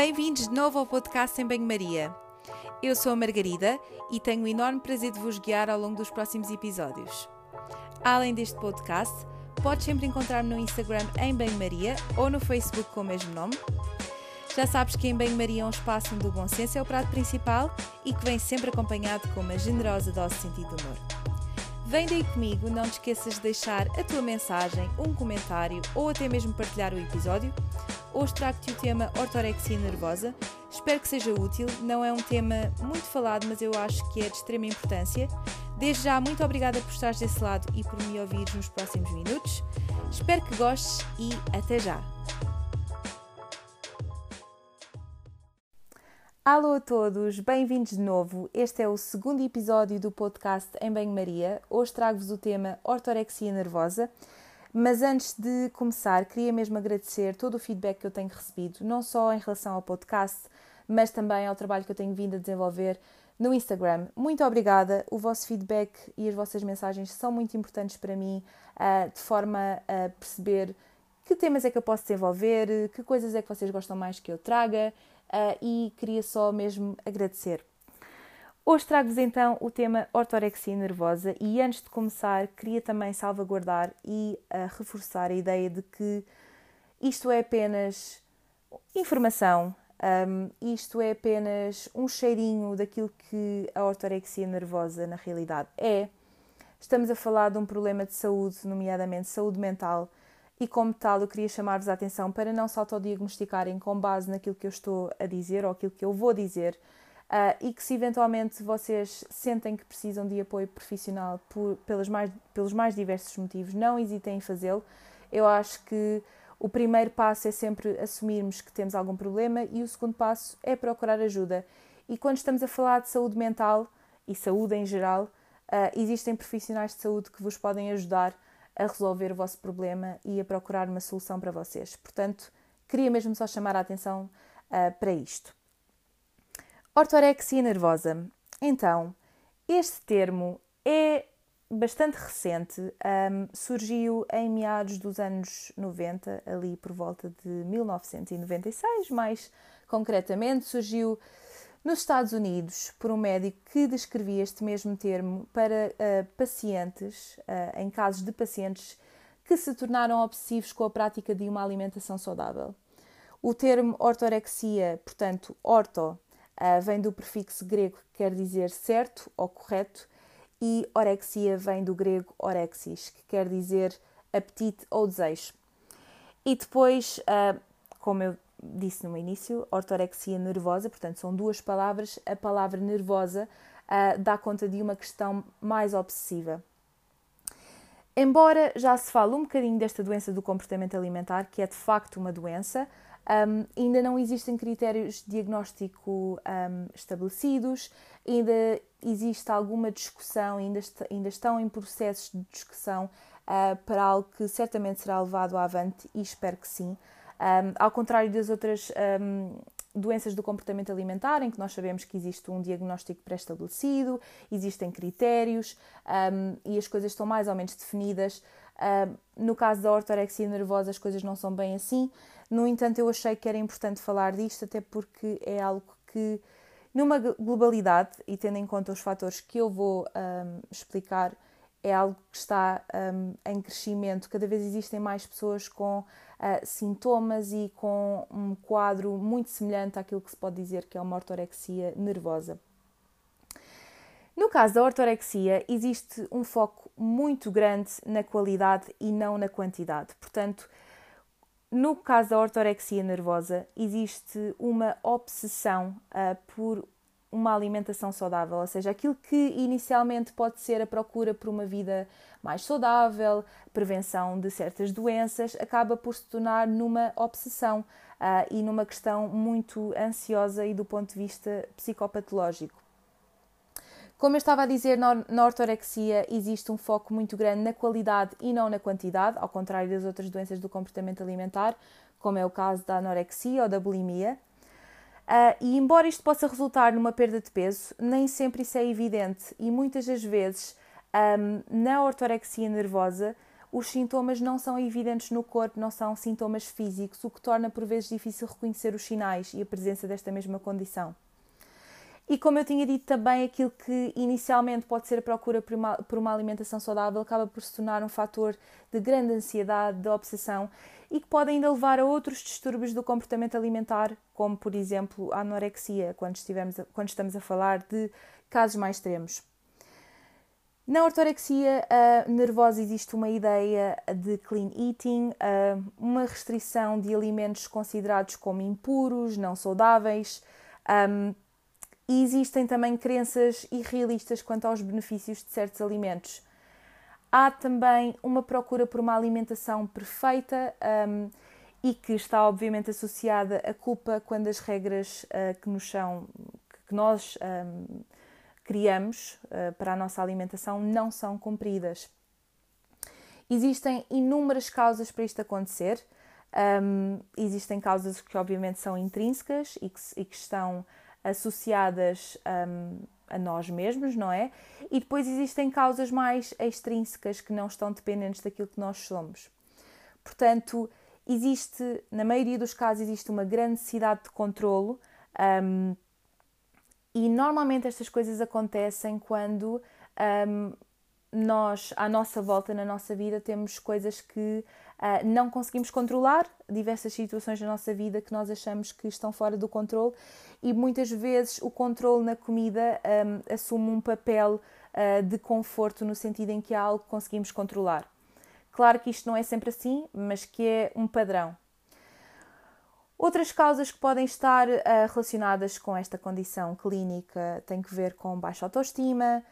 Bem-vindos de novo ao podcast em Banho-Maria. Eu sou a Margarida e tenho o enorme prazer de vos guiar ao longo dos próximos episódios. Além deste podcast, podes sempre encontrar-me no Instagram em Banho-Maria ou no Facebook com o mesmo nome. Já sabes que em Banho-Maria é um espaço onde o bom senso é o prato principal e que vem sempre acompanhado com uma generosa dose de sentido de humor. Vem daí comigo, não te esqueças de deixar a tua mensagem, um comentário ou até mesmo partilhar o episódio. Hoje trago-te o tema ortorexia nervosa. Espero que seja útil. Não é um tema muito falado, mas eu acho que é de extrema importância. Desde já, muito obrigada por estares desse lado e por me ouvires nos próximos minutos. Espero que gostes e até já! Alô a todos, bem-vindos de novo. Este é o segundo episódio do podcast Em Banho-Maria. Hoje trago-vos o tema ortorexia nervosa. Mas antes de começar, queria mesmo agradecer todo o feedback que eu tenho recebido, não só em relação ao podcast, mas também ao trabalho que eu tenho vindo a desenvolver no Instagram. Muito obrigada, o vosso feedback e as vossas mensagens são muito importantes para mim, uh, de forma a perceber que temas é que eu posso desenvolver, que coisas é que vocês gostam mais que eu traga, uh, e queria só mesmo agradecer. Hoje trago-vos então o tema ortorexia nervosa e antes de começar queria também salvaguardar e uh, reforçar a ideia de que isto é apenas informação, um, isto é apenas um cheirinho daquilo que a ortorexia nervosa na realidade é. Estamos a falar de um problema de saúde, nomeadamente saúde mental, e como tal eu queria chamar-vos a atenção para não se autodiagnosticarem com base naquilo que eu estou a dizer ou aquilo que eu vou dizer, Uh, e que se eventualmente vocês sentem que precisam de apoio profissional por, pelos, mais, pelos mais diversos motivos, não hesitem em fazê-lo. Eu acho que o primeiro passo é sempre assumirmos que temos algum problema e o segundo passo é procurar ajuda. E quando estamos a falar de saúde mental e saúde em geral, uh, existem profissionais de saúde que vos podem ajudar a resolver o vosso problema e a procurar uma solução para vocês. Portanto, queria mesmo só chamar a atenção uh, para isto. Ortorexia nervosa. Então, este termo é bastante recente, um, surgiu em meados dos anos 90, ali por volta de 1996, mais concretamente, surgiu nos Estados Unidos por um médico que descrevia este mesmo termo para uh, pacientes, uh, em casos de pacientes que se tornaram obsessivos com a prática de uma alimentação saudável. O termo ortorexia, portanto, orto, Uh, vem do prefixo grego que quer dizer certo ou correto, e orexia vem do grego orexis, que quer dizer apetite ou desejo. E depois, uh, como eu disse no início, ortorexia nervosa, portanto, são duas palavras. A palavra nervosa uh, dá conta de uma questão mais obsessiva. Embora já se fale um bocadinho desta doença do comportamento alimentar, que é de facto uma doença, um, ainda não existem critérios de diagnóstico um, estabelecidos, ainda existe alguma discussão, ainda, est ainda estão em processos de discussão uh, para algo que certamente será levado avante e espero que sim. Um, ao contrário das outras doenças do comportamento alimentar, em que nós sabemos que existe um diagnóstico pré-estabelecido, existem critérios e as coisas estão mais ou menos definidas. no caso da ortorexia nervosa, as coisas não são bem assim. No entanto, eu achei que era importante falar disto, até porque é algo que, numa globalidade, e tendo em conta os fatores que eu vou um, explicar, é algo que está um, em crescimento. Cada vez existem mais pessoas com uh, sintomas e com um quadro muito semelhante àquilo que se pode dizer que é uma ortorexia nervosa. No caso da ortorexia, existe um foco muito grande na qualidade e não na quantidade. Portanto, no caso da ortorexia nervosa, existe uma obsessão uh, por uma alimentação saudável, ou seja, aquilo que inicialmente pode ser a procura por uma vida mais saudável, prevenção de certas doenças, acaba por se tornar numa obsessão uh, e numa questão muito ansiosa e do ponto de vista psicopatológico. Como eu estava a dizer, na ortorexia existe um foco muito grande na qualidade e não na quantidade, ao contrário das outras doenças do comportamento alimentar, como é o caso da anorexia ou da bulimia. Uh, e embora isto possa resultar numa perda de peso, nem sempre isso é evidente e muitas das vezes um, na ortorexia nervosa os sintomas não são evidentes no corpo, não são sintomas físicos, o que torna por vezes difícil reconhecer os sinais e a presença desta mesma condição. E como eu tinha dito também, aquilo que inicialmente pode ser a procura por uma, por uma alimentação saudável acaba por se tornar um fator de grande ansiedade, de obsessão e que pode ainda levar a outros distúrbios do comportamento alimentar, como por exemplo a anorexia, quando, estivermos a, quando estamos a falar de casos mais extremos. Na ortorexia nervosa existe uma ideia de clean eating, uma restrição de alimentos considerados como impuros, não saudáveis. E existem também crenças irrealistas quanto aos benefícios de certos alimentos. Há também uma procura por uma alimentação perfeita um, e que está obviamente associada à culpa quando as regras uh, que nos são que nós um, criamos uh, para a nossa alimentação não são cumpridas. Existem inúmeras causas para isto acontecer. Um, existem causas que obviamente são intrínsecas e que, e que estão associadas um, a nós mesmos, não é? E depois existem causas mais extrínsecas que não estão dependentes daquilo que nós somos. Portanto, existe, na maioria dos casos, existe uma grande necessidade de controlo um, e normalmente estas coisas acontecem quando um, nós, à nossa volta, na nossa vida, temos coisas que uh, não conseguimos controlar, diversas situações da nossa vida que nós achamos que estão fora do controle e muitas vezes o controle na comida um, assume um papel uh, de conforto no sentido em que há algo que conseguimos controlar. Claro que isto não é sempre assim, mas que é um padrão. Outras causas que podem estar uh, relacionadas com esta condição clínica têm que ver com baixa autoestima,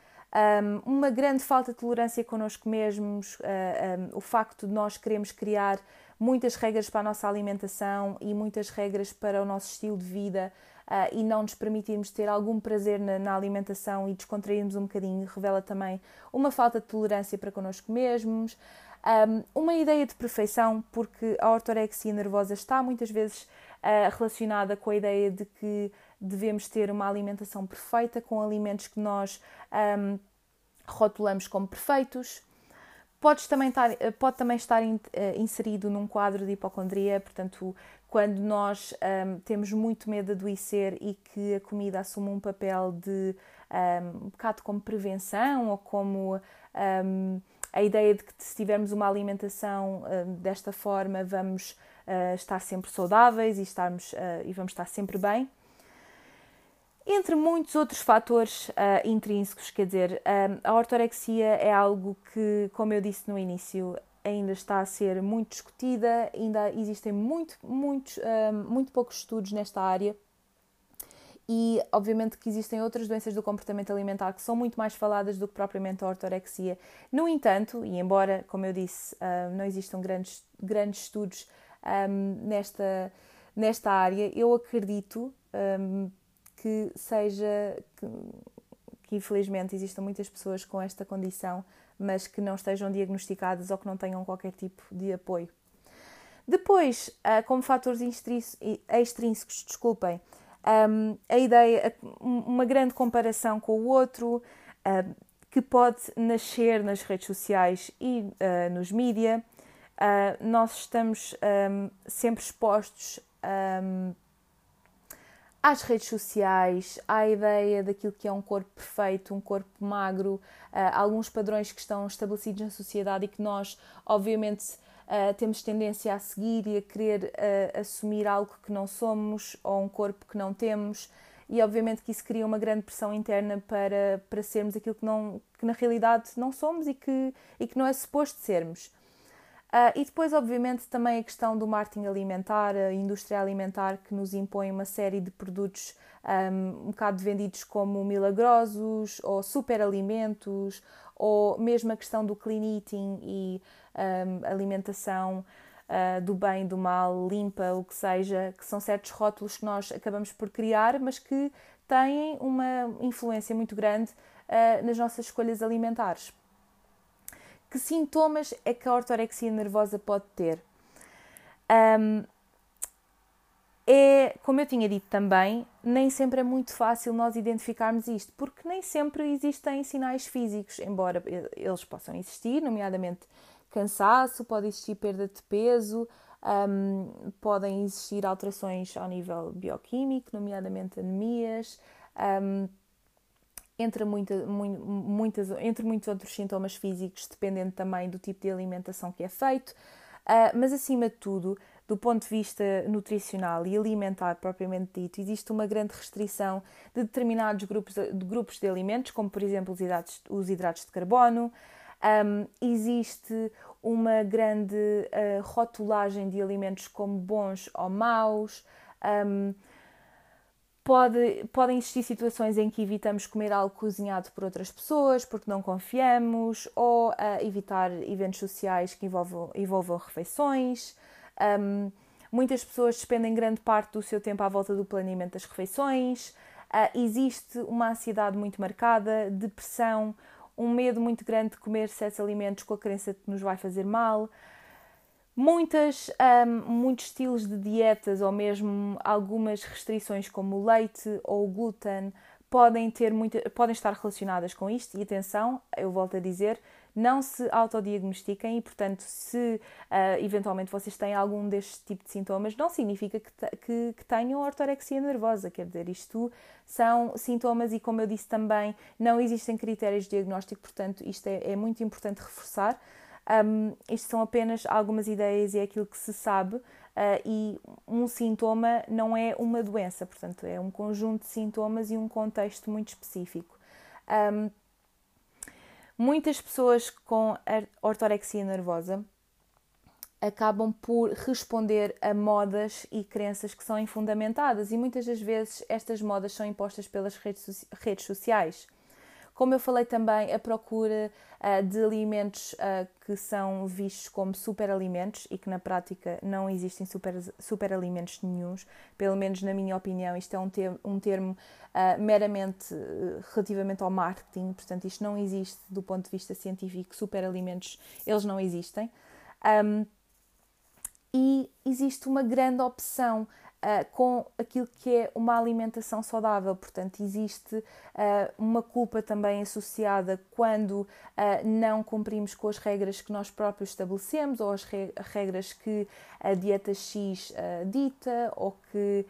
uma grande falta de tolerância connosco mesmos, um, o facto de nós queremos criar muitas regras para a nossa alimentação e muitas regras para o nosso estilo de vida uh, e não nos permitirmos ter algum prazer na, alimentação e descontrairmos um bocadinho, revela também uma falta de tolerância para connosco mesmos. Um, uma ideia de perfeição, porque a ortorexia nervosa está muitas vezes uh, relacionada com a ideia de que devemos ter uma alimentação perfeita, com alimentos que nós um, rotulamos como perfeitos. Pode também estar, pode também estar eh, inserido num quadro de hipocondria, portanto, quando nós um, temos muito medo de adoecer e que a comida assume um papel de um, um bocado como prevenção ou como um, a ideia de que se tivermos uma alimentação uh, desta forma vamos uh, estar sempre saudáveis e, estarmos, uh, e vamos estar sempre bem entre muitos outros fatores uh, intrínsecos, quer dizer, um, a ortorexia é algo que, como eu disse no início, ainda está a ser muito discutida, ainda existem muito, muito, um, muito poucos estudos nesta área e, obviamente, que existem outras doenças do comportamento alimentar que são muito mais faladas do que propriamente a ortorexia. No entanto, e embora, como eu disse, uh, não existam grandes, grandes estudos um, nesta, nesta área, eu acredito que seja que, que infelizmente existam muitas pessoas com esta condição, mas que não estejam diagnosticadas ou que não tenham qualquer tipo de apoio. Depois, ah, como fatores extrínsecos, desculpem, a ideia, uma grande comparação com o outro, ah, que pode nascer nas redes sociais e ah, nos mídia. Nós estamos sempre expostos às redes sociais, à ideia daquilo que é um corpo perfeito, um corpo magro, uh, alguns padrões que estão estabelecidos na sociedade e que nós, obviamente, uh, temos tendência a seguir e a querer uh, assumir algo que não somos ou um corpo que não temos. E obviamente que isso cria uma grande pressão interna para, para sermos aquilo que, não, que na realidade não somos e que, e que não é suposto sermos. Uh, e depois, obviamente, também a questão do marketing alimentar, a indústria alimentar que nos impõe uma série de produtos um, um bocado vendidos como milagrosos ou superalimentos, ou mesmo a questão do clean eating e um, alimentação uh, do bem, do mal, limpa, o que seja, que são certos rótulos que nós acabamos por criar, mas que têm uma influência muito grande uh, nas nossas escolhas alimentares. Que sintomas é que a ortorexia nervosa pode ter? Um, é, como eu tinha dito também, nem sempre é muito fácil nós identificarmos isto, porque nem sempre existem sinais físicos, embora eles possam existir, nomeadamente cansaço, pode existir perda de peso, um, podem existir alterações ao nível bioquímico, nomeadamente anemias, um, entre, muita, muitas, entre muitos outros sintomas físicos, dependendo também do tipo de alimentação que é feito. Uh, mas, acima de tudo, do ponto de vista nutricional e alimentar propriamente dito, existe uma grande restrição de determinados grupos de, de grupos de alimentos, como por exemplo os hidratos, os hidratos de carbono. Um, existe uma grande uh, rotulagem de alimentos como bons ou maus. Um, Pode, podem existir situações em que evitamos comer algo cozinhado por outras pessoas porque não confiamos, ou uh, evitar eventos sociais que envolvam, envolvam refeições. Um, muitas pessoas despendem grande parte do seu tempo à volta do planeamento das refeições. Uh, existe uma ansiedade muito marcada, depressão, um medo muito grande de comer certos alimentos com a crença de que nos vai fazer mal. Muitas, um, muitos estilos de dietas ou mesmo algumas restrições como o leite ou o glúten podem, ter muita, podem estar relacionadas com isto e atenção, eu volto a dizer, não se autodiagnostiquem e, portanto, se uh, eventualmente vocês têm algum deste tipo de sintomas, não significa que, que, que, tenham ortorexia nervosa, quer dizer, isto são sintomas e, como eu disse também, não existem critérios de diagnóstico, portanto, isto é, é muito importante reforçar. Um, isto são apenas algumas ideias e é aquilo que se sabe, uh, e um sintoma não é uma doença, portanto, é um conjunto de sintomas e um contexto muito específico. Um, muitas pessoas com ortorexia nervosa acabam por responder a modas e crenças que são infundamentadas, e muitas das vezes estas modas são impostas pelas redes, redes sociais. Como eu falei também, a procura uh, de alimentos uh, que são vistos como superalimentos e que na prática não existem super, superalimentos nenhums, pelo menos na minha opinião, isto é um, um termo uh, meramente relativamente ao marketing, portanto, isto não existe do ponto de vista científico, superalimentos, eles não existem. Um, e existe uma grande opção uh, com aquilo que é uma alimentação saudável. Portanto, existe uh, uma culpa também associada quando uh, não cumprimos com as regras que nós próprios estabelecemos ou as re regras que a dieta X dita ou que,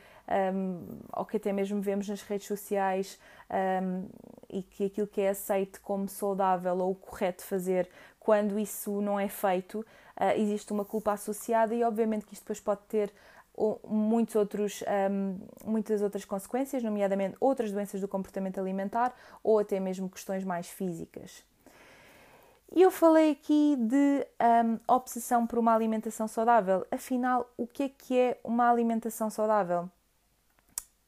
um, ou que até mesmo vemos nas redes sociais um, e que aquilo que é aceito como saudável ou correto fazer quando isso não é feito, existe uma culpa associada e obviamente que isto depois pode ter muitos outros, um, muitas outras consequências, nomeadamente outras doenças do comportamento alimentar ou até mesmo questões mais físicas. E eu falei aqui de um, obsessão por uma alimentação saudável. Afinal, o que é que é uma alimentação saudável?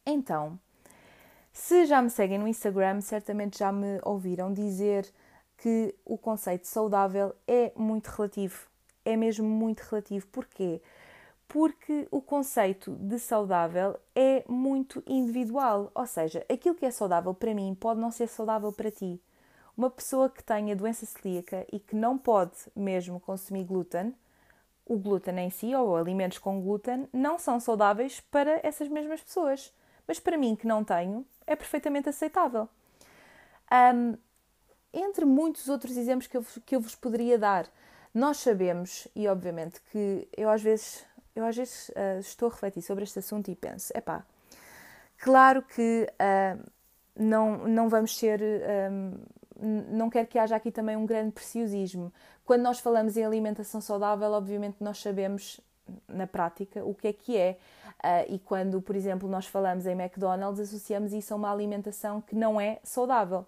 Então, se já me seguem no Instagram, certamente já me ouviram dizer que o conceito saudável é muito relativo. É mesmo muito relativo. Porquê? porque o conceito de saudável é muito individual, ou seja, aquilo que é saudável para mim pode não ser saudável para ti. Uma pessoa que tenha doença celíaca e que não pode mesmo consumir glúten, o glúten em si ou alimentos com glúten não são saudáveis para essas mesmas pessoas, mas para mim que não tenho é perfeitamente aceitável. Um, entre muitos outros exemplos que eu, que eu vos poderia dar, nós sabemos, e obviamente que eu às vezes eu às vezes uh, estou a refletir sobre este assunto e penso, epá, claro que uh, não, não vamos ser, um, ah, não quero que haja aqui também um grande preciosismo. Quando nós falamos em alimentação saudável, obviamente nós sabemos na prática o que é que é. Uh, e quando, por exemplo, nós falamos em McDonald's, associamos isso a uma alimentação que não é saudável.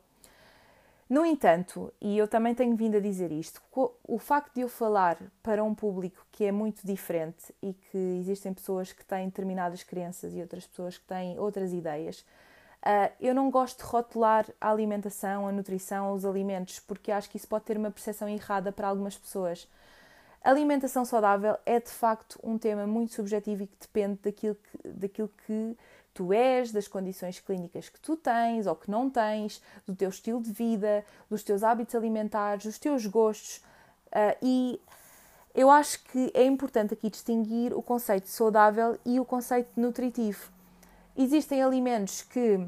No entanto, e eu também tenho vindo a dizer isto, o facto de eu falar para um público que é muito diferente e que existem pessoas que têm determinadas crenças e outras pessoas que têm outras ideias, uh, eu não gosto de rotular a alimentação, a nutrição, os alimentos, porque acho que isso pode ter uma percepção errada para algumas pessoas. A alimentação saudável é de facto um tema muito subjetivo e que depende daquilo que, daquilo que tu és, das condições clínicas que tu tens ou que não tens, do teu estilo de vida, dos teus hábitos alimentares, dos teus gostos. Uh, e eu acho que é importante aqui distinguir o conceito saudável e o conceito nutritivo. Existem alimentos que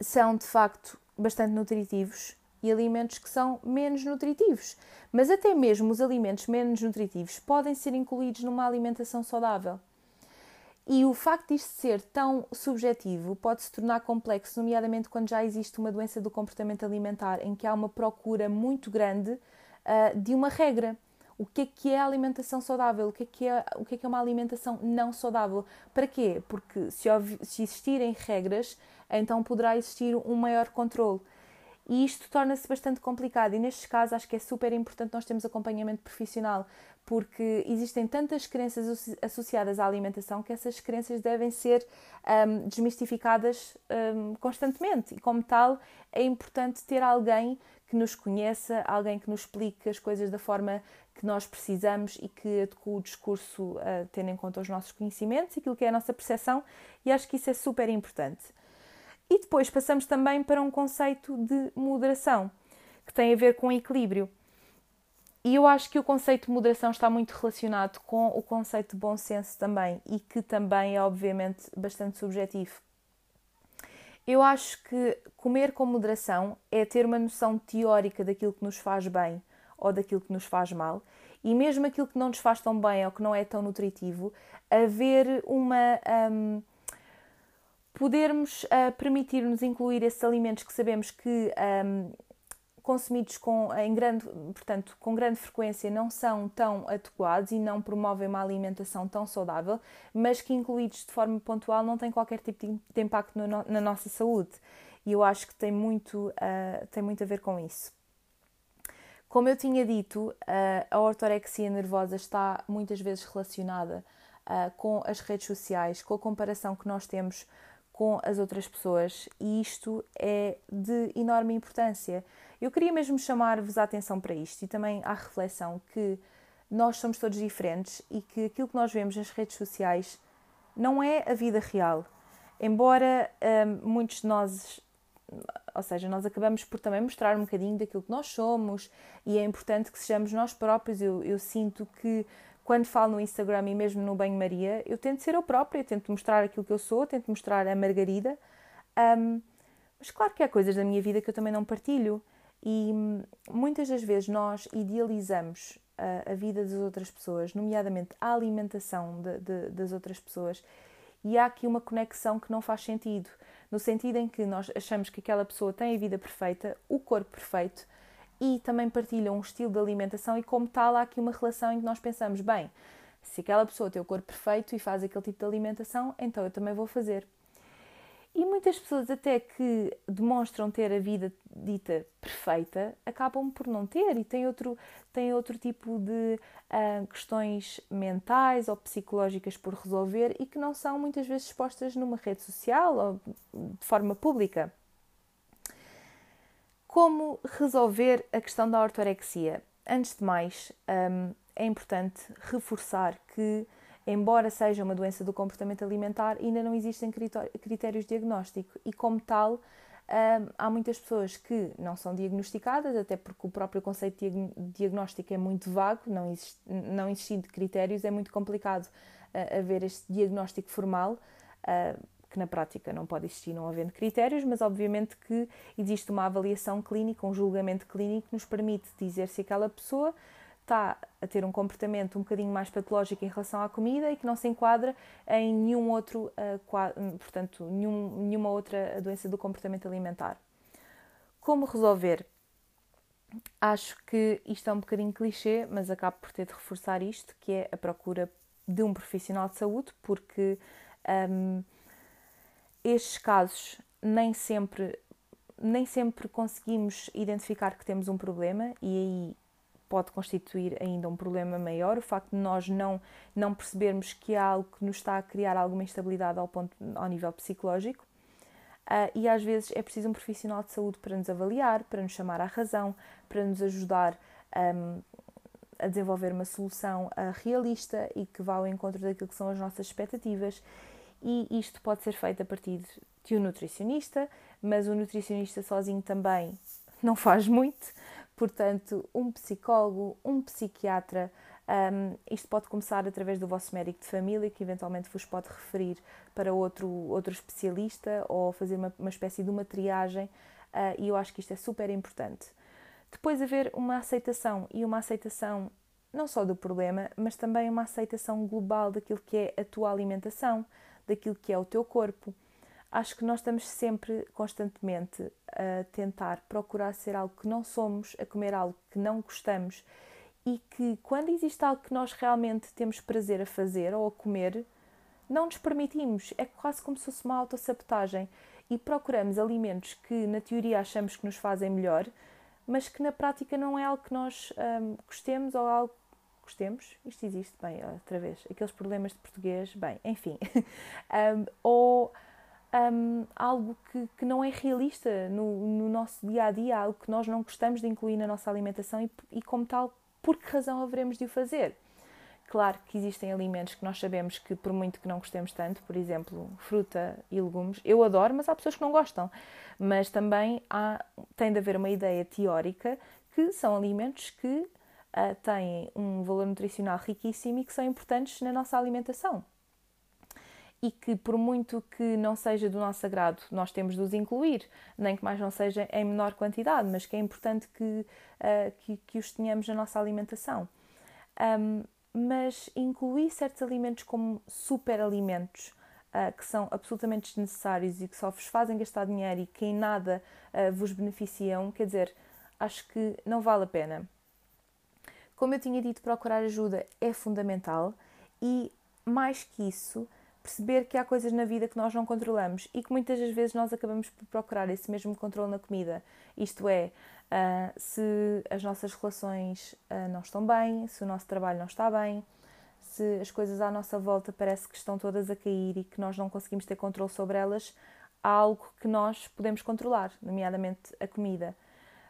são de facto bastante nutritivos e alimentos que são menos nutritivos. Mas até mesmo os alimentos menos nutritivos podem ser incluídos numa alimentação saudável. E o facto disto ser tão subjetivo pode se tornar complexo, nomeadamente quando já existe uma doença do comportamento alimentar em que há uma procura muito grande uh, de uma regra. O que é que é a alimentação saudável? O que é que é, o que é, que é uma alimentação não saudável? Para quê? Porque se, se existirem regras, então poderá existir um maior controle. E isto torna-se bastante complicado, e nestes casos acho que é super importante nós termos acompanhamento profissional, porque existem tantas crenças associadas à alimentação que essas crenças devem ser um, desmistificadas um, constantemente, e como tal é importante ter alguém que nos conheça, alguém que nos explique as coisas da forma que nós precisamos e que adeque o discurso uh, tendo em conta os nossos conhecimentos e aquilo que é a nossa percepção, e acho que isso é super importante. E depois passamos também para um conceito de moderação, que tem a ver com equilíbrio. E eu acho que o conceito de moderação está muito relacionado com o conceito de bom senso também, e que também é, obviamente, bastante subjetivo. Eu acho que comer com moderação é ter uma noção teórica daquilo que nos faz bem ou daquilo que nos faz mal, e mesmo aquilo que não nos faz tão bem ou que não é tão nutritivo, haver uma. Um, podermos uh, permitir-nos incluir esses alimentos que sabemos que um, consumidos com, em grande, portanto, com grande frequência não são tão adequados e não promovem uma alimentação tão saudável, mas que incluídos de forma pontual não têm qualquer tipo de impacto no, na nossa saúde. E eu acho que tem muito, uh, tem muito a ver com isso. Como eu tinha dito, uh, a ortorexia nervosa está muitas vezes relacionada uh, com as redes sociais, com a comparação que nós temos com as outras pessoas e isto é de enorme importância. Eu queria mesmo chamar-vos a atenção para isto e também à reflexão que nós somos todos diferentes e que aquilo que nós vemos nas redes sociais não é a vida real. Embora hum, muitos de nós, ou seja, nós acabamos por também mostrar um bocadinho daquilo que nós somos e é importante que sejamos nós próprios. Eu, eu sinto que quando falo no Instagram e mesmo no Banho-Maria, eu tento ser eu própria, tento mostrar aquilo que eu sou, tento mostrar a Margarida. Um, mas claro que há coisas da minha vida que eu também não partilho. E hum, muitas das vezes nós idealizamos a, a vida das outras pessoas, nomeadamente a alimentação de, de, das outras pessoas, e há aqui uma conexão que não faz sentido, no sentido em que nós achamos que aquela pessoa tem a vida perfeita, o corpo perfeito, e também partilham um estilo de alimentação e como tal há aqui uma relação em que nós pensamos, bem, se aquela pessoa tem o corpo perfeito e faz aquele tipo de alimentação, então eu também vou fazer. E muitas pessoas até que demonstram ter a vida dita perfeita, acabam por não ter e têm outro, têm outro tipo de uh, questões mentais ou psicológicas por resolver e que não são muitas vezes expostas numa rede social ou de forma pública. Como resolver a questão da ortorexia? Antes de mais, um, é importante reforçar que, embora seja uma doença do comportamento alimentar, ainda não existem critérios de diagnóstico e, como tal, um, há muitas pessoas que não são diagnosticadas, até porque o próprio conceito de diagnóstico é muito vago, não, existe, não existindo critérios, é muito complicado uh, haver este diagnóstico formal. Que na prática não pode existir não havendo critérios, mas obviamente que existe uma avaliação clínica, um julgamento clínico que nos permite dizer se aquela pessoa está a ter um comportamento um bocadinho mais patológico em relação à comida e que não se enquadra em nenhum outro, uh, portanto, nenhum, nenhuma outra doença do comportamento alimentar. Como resolver? Acho que isto é um bocadinho clichê, mas acabo por ter de reforçar isto, que é a procura de um profissional de saúde, porque um, estes casos nem sempre, nem sempre conseguimos identificar que temos um problema e aí pode constituir ainda um problema maior, o facto de nós não, não percebermos que há algo que nos está a criar alguma instabilidade ao, ponto, ao nível psicológico. Uh, e às vezes é preciso um profissional de saúde para nos avaliar, para nos chamar à razão, para nos ajudar um, a desenvolver uma solução uh, realista e que vá ao encontro daquilo que são as nossas expectativas e isto pode ser feito a partir de um nutricionista, mas o nutricionista sozinho também não faz muito, portanto, um psicólogo, um psiquiatra, um, isto pode começar através do vosso médico de família, que eventualmente vos pode referir para outro, outro especialista ou fazer uma, uma espécie de uma triagem uh, e eu acho que isto é super importante. Depois haver uma aceitação e uma aceitação não só do problema, mas também uma aceitação global daquilo que é a tua alimentação, daquilo que é o teu corpo. Acho que nós estamos sempre, constantemente, a tentar procurar ser algo que não somos, a comer algo que não gostamos e que quando existe algo que nós realmente temos prazer a fazer ou a comer, não nos permitimos. É quase como se fosse uma autossabotagem e procuramos alimentos que na teoria achamos que nos fazem melhor, mas que na prática não é algo que nós hum, gostemos ou algo gostemos. Isto existe, bem, outra vez, aqueles problemas de português, bem, enfim. um, ou um, algo que, que não é realista no, no, nosso dia a dia, algo que nós não gostamos de incluir na nossa alimentação e, e como tal, por que razão haveremos de o fazer? Claro que existem alimentos que nós sabemos que, por muito que não gostemos tanto, por exemplo, fruta e legumes, eu adoro, mas há pessoas que não gostam. Mas também há, tem de haver uma ideia teórica que são alimentos que uh, têm um valor nutricional riquíssimo e que são importantes na nossa alimentação. E que, por muito que não seja do nosso agrado, nós temos de os incluir, nem que mais não seja em menor quantidade, mas que é importante que, uh, que, que, os tenhamos na nossa alimentação. Um, mas incluir certos alimentos como superalimentos, uh, que são absolutamente desnecessários e que só vos fazem gastar dinheiro e que em nada uh, vos beneficiam, quer dizer, acho que não vale a pena. Como eu tinha dito, procurar ajuda é fundamental e, mais que isso, perceber que há coisas na vida que nós não controlamos e que muitas das vezes nós acabamos por procurar esse mesmo controle na comida. Isto é, uh, se as nossas relações uh, não estão bem, se o nosso trabalho não está bem, se as coisas à nossa volta parece que estão todas a cair e que nós não conseguimos ter controle sobre elas, há algo que nós podemos controlar, nomeadamente a comida.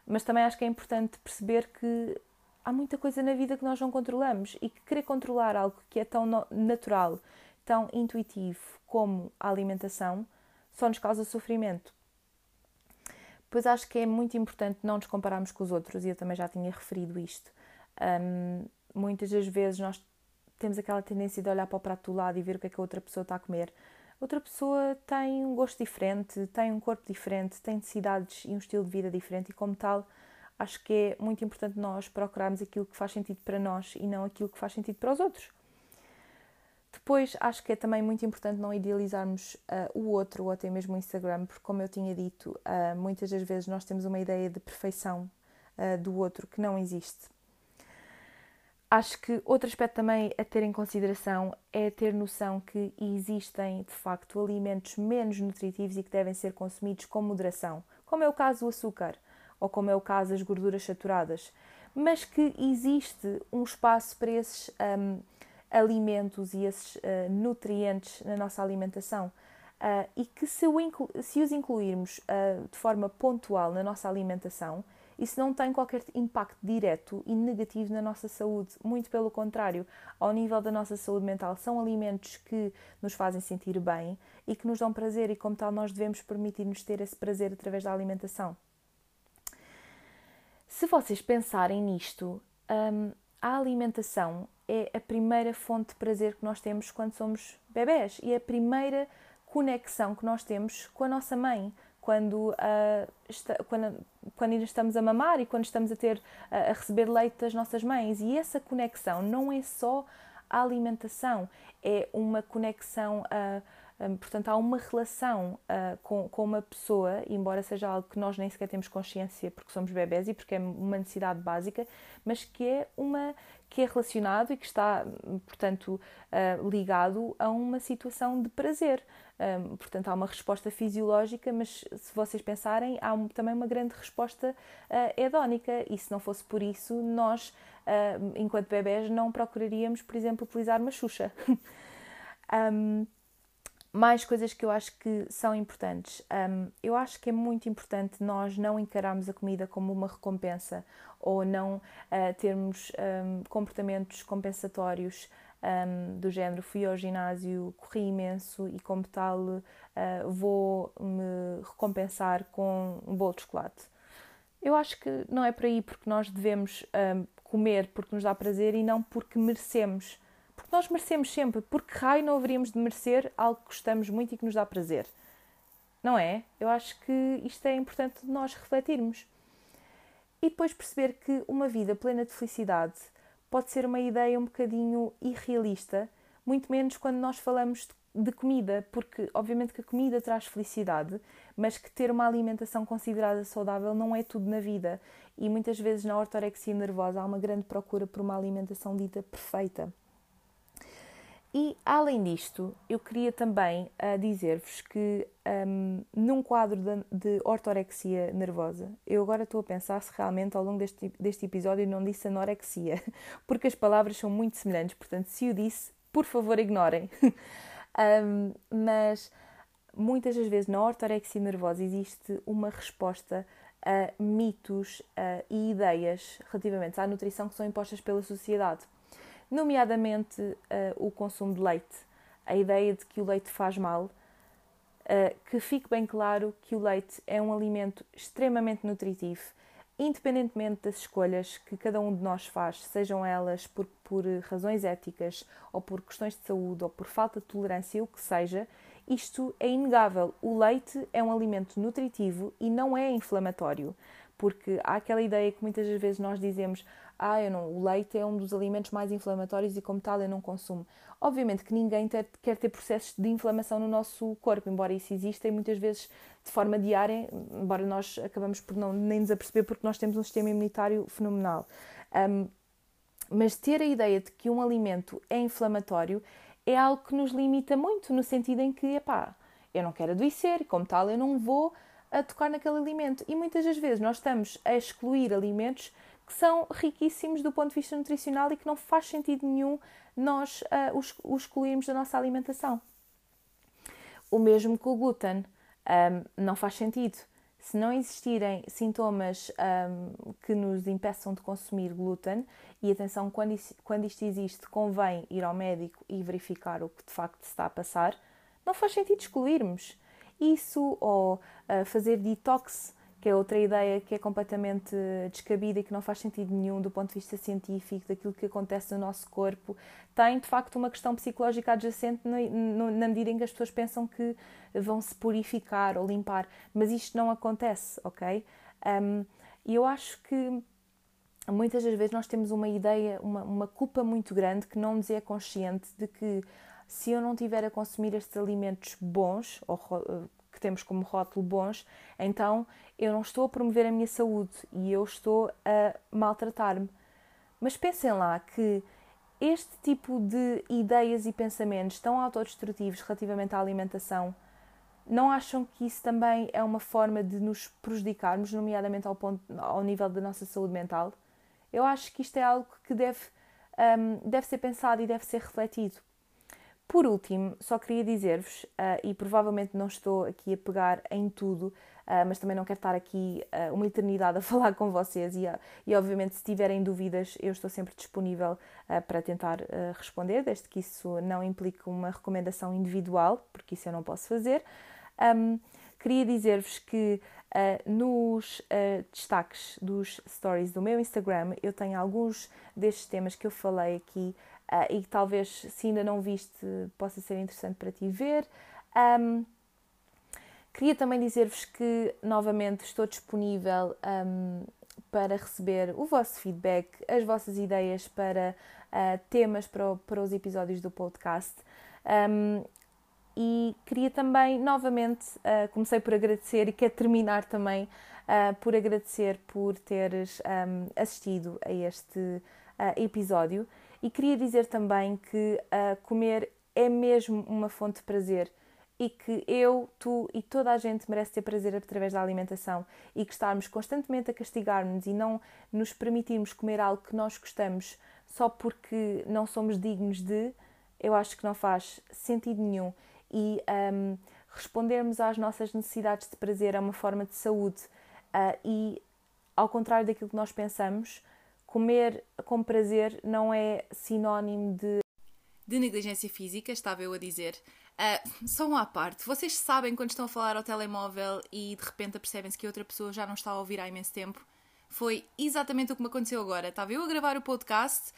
Mas também acho que é importante perceber que há muita coisa na vida que nós não controlamos e que querer controlar algo que é tão natural, tão intuitivo como a alimentação só nos causa sofrimento. Pois acho que é muito importante não nos compararmos com os outros, e eu também já tinha referido isto. Um, muitas das vezes nós temos aquela tendência de olhar para o prato do lado e ver o que é que a outra pessoa está a comer. Outra pessoa tem um gosto diferente, tem um corpo diferente, tem necessidades e um estilo de vida diferente, e como tal, acho que é muito importante nós procurarmos aquilo que faz sentido para nós e não aquilo que faz sentido para os outros. Depois, acho que é também muito importante não idealizarmos uh, o outro ou até mesmo o Instagram, porque, como eu tinha dito, uh, muitas das vezes nós temos uma ideia de perfeição uh, do outro que não existe. Acho que outro aspecto também a ter em consideração é ter noção que existem, de facto, alimentos menos nutritivos e que devem ser consumidos com moderação, como é o caso do açúcar ou como é o caso das gorduras saturadas, mas que existe um espaço para esses. Um, alimentos e esses uh, nutrientes na nossa alimentação uh, e que se, se os incluirmos uh, de forma pontual na nossa alimentação, isso não tem qualquer impacto direto e negativo na nossa saúde, muito pelo contrário, ao nível da nossa saúde mental, são alimentos que nos fazem sentir bem e que nos dão prazer, e como tal, nós devemos permitir-nos ter esse prazer através da alimentação. Se vocês pensarem nisto, um, a alimentação é a primeira fonte de prazer que nós temos quando somos bebés e é a primeira conexão que nós temos com a nossa mãe quando, uh, quando, quando ainda estamos a mamar e quando estamos a ter uh, a receber leite das nossas mães. E essa conexão não é só a alimentação é uma conexão uh, portanto, há uma relação uh, com, com uma pessoa, embora seja algo que nós nem sequer temos consciência porque somos bebés e porque é uma necessidade básica, mas que é uma que é relacionado e que está, portanto, uh, ligado a uma situação de prazer. Um, portanto, há uma resposta fisiológica, mas se vocês pensarem, há um, também uma grande resposta uh, hedónica, e se não fosse por isso, nós, uh, enquanto bebés, não procuraríamos, por exemplo, utilizar uma xuxa. um, mais coisas que eu acho que são importantes. Um, eu acho que é muito importante nós não encararmos a comida como uma recompensa ou não uh, termos um, comportamentos compensatórios um, do género fui ao ginásio, corri imenso e como tal uh, vou me recompensar com um bolo de chocolate. Eu acho que não é por aí porque nós devemos comer porque nos dá prazer e não porque merecemos porque nós merecemos sempre. Porque raio não haveríamos de merecer algo que gostamos muito e que nos dá prazer? não é? Eu acho que isto é importante nós refletirmos. E depois perceber que uma vida plena de felicidade pode ser uma ideia um bocadinho irrealista, muito menos quando nós falamos de comida, porque obviamente que a comida traz felicidade, mas que ter uma alimentação considerada saudável não é tudo na vida. E muitas vezes na ortorexia nervosa há uma grande procura por uma alimentação dita perfeita. E além disto, eu queria também uh, dizer-vos que um, num quadro de, de, ortorexia nervosa, eu agora estou a pensar se realmente ao longo deste, deste episódio não disse anorexia, porque as palavras são muito semelhantes, portanto, se o disse, por favor, ignorem. um, mas muitas das vezes na ortorexia nervosa existe uma resposta a mitos e ideias relativamente à nutrição que são impostas pela sociedade nomeadamente uh, o consumo de leite, a ideia de que o leite faz mal, uh, que fique bem claro que o leite é um alimento extremamente nutritivo, independentemente das escolhas que cada um de nós faz, sejam elas por, por razões éticas ou por questões de saúde ou por falta de tolerância, o que seja, isto é inegável. O leite é um alimento nutritivo e não é inflamatório, porque há aquela ideia que muitas vezes nós dizemos: ah, eu não, o leite é um dos alimentos mais inflamatórios e como tal eu não consumo. Obviamente que ninguém ter, quer ter processos de inflamação no nosso corpo, embora isso exista e muitas vezes de forma diária, embora nós acabamos por não nem nos aperceber porque nós temos um sistema imunitário fenomenal. Um, mas ter a ideia de que um alimento é inflamatório é algo que nos limita muito, no sentido em que, epá, eu não quero adoecer, como tal eu não vou a tocar naquele alimento. E muitas das vezes nós estamos a excluir alimentos que são riquíssimos do ponto de vista nutricional e que não faz sentido nenhum nós uh, os, os excluirmos da nossa alimentação. O mesmo com o glúten, um, não faz sentido. Se não existirem sintomas um, que nos impeçam de consumir glúten, e atenção, quando, quando isto existe, convém ir ao médico e verificar o que de facto se está a passar, não faz sentido excluirmos isso ou uh, fazer detox que é outra ideia que é completamente descabida e que não faz sentido nenhum do ponto de vista científico, daquilo que acontece no nosso corpo, tem de facto uma questão psicológica adjacente na medida em que as pessoas pensam que vão se purificar ou limpar, mas isto não acontece, ok? Um, e eu acho que muitas das vezes nós temos uma ideia, uma, uma culpa muito grande que não nos é consciente de que se eu não tiver a consumir estes alimentos bons ou temos como rótulo bons, então eu não estou a promover a minha saúde e eu estou a maltratar-me. Mas pensem lá que este tipo de ideias e pensamentos tão autodestrutivos relativamente à alimentação, não acham que isso também é uma forma de nos prejudicarmos, nomeadamente ao, ponto, ao nível da nossa saúde mental? Eu acho que isto é algo que deve, um, deve ser pensado e deve ser refletido. Por último, só queria dizer-vos, uh, e provavelmente não estou aqui a pegar em tudo, uh, mas também não quero estar aqui uh, uma eternidade a falar com vocês e, e, obviamente se tiverem dúvidas eu estou sempre disponível para tentar responder, desde que isso não implique uma recomendação individual, porque isso eu não posso fazer. Um, queria dizer-vos que nos destaques dos stories do meu Instagram eu tenho alguns destes temas que eu falei aqui uh, e que talvez, se ainda não viste, possa ser interessante para ti ver. Um, queria também dizer-vos que, novamente, estou disponível um, para receber o vosso feedback, as vossas ideias para uh, temas para, para, os episódios do podcast. Um, e queria também, novamente, uh, comecei por agradecer e quero terminar também uh, por agradecer por teres um, assistido a este episódio. E queria dizer também que uh, comer é mesmo uma fonte de prazer e que eu, tu e toda a gente merece ter prazer através da alimentação e que estarmos constantemente a castigar-nos e não nos permitirmos comer algo que nós gostamos só porque não somos dignos de, eu acho que não faz sentido nenhum. E um, respondermos às nossas necessidades de prazer é uma forma de saúde uh, e, ao contrário daquilo que nós pensamos, comer com prazer não é sinónimo de. De negligência física, estava eu a dizer. Uh, só uma à parte. Vocês sabem quando estão a falar ao telemóvel e de repente apercebem-se que outra pessoa já não está a ouvir há imenso tempo? Foi exatamente o que me aconteceu agora. Estava eu a gravar o podcast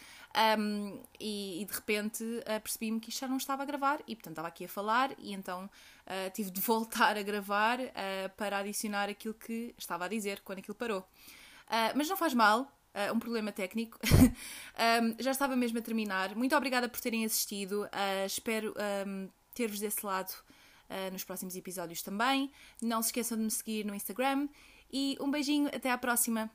um, e, e, de repente uh, percebi-me que isto já não estava a gravar e, portanto, estava aqui a falar e então uh, tive de voltar a gravar para adicionar aquilo que estava a dizer quando aquilo parou. mas não faz mal, Uh, um problema técnico. um, já estava mesmo a terminar. Muito obrigada por terem assistido. Uh, espero um, ter-vos desse lado uh, nos próximos episódios também. Não se esqueçam de me seguir no Instagram. E um beijinho, até à próxima.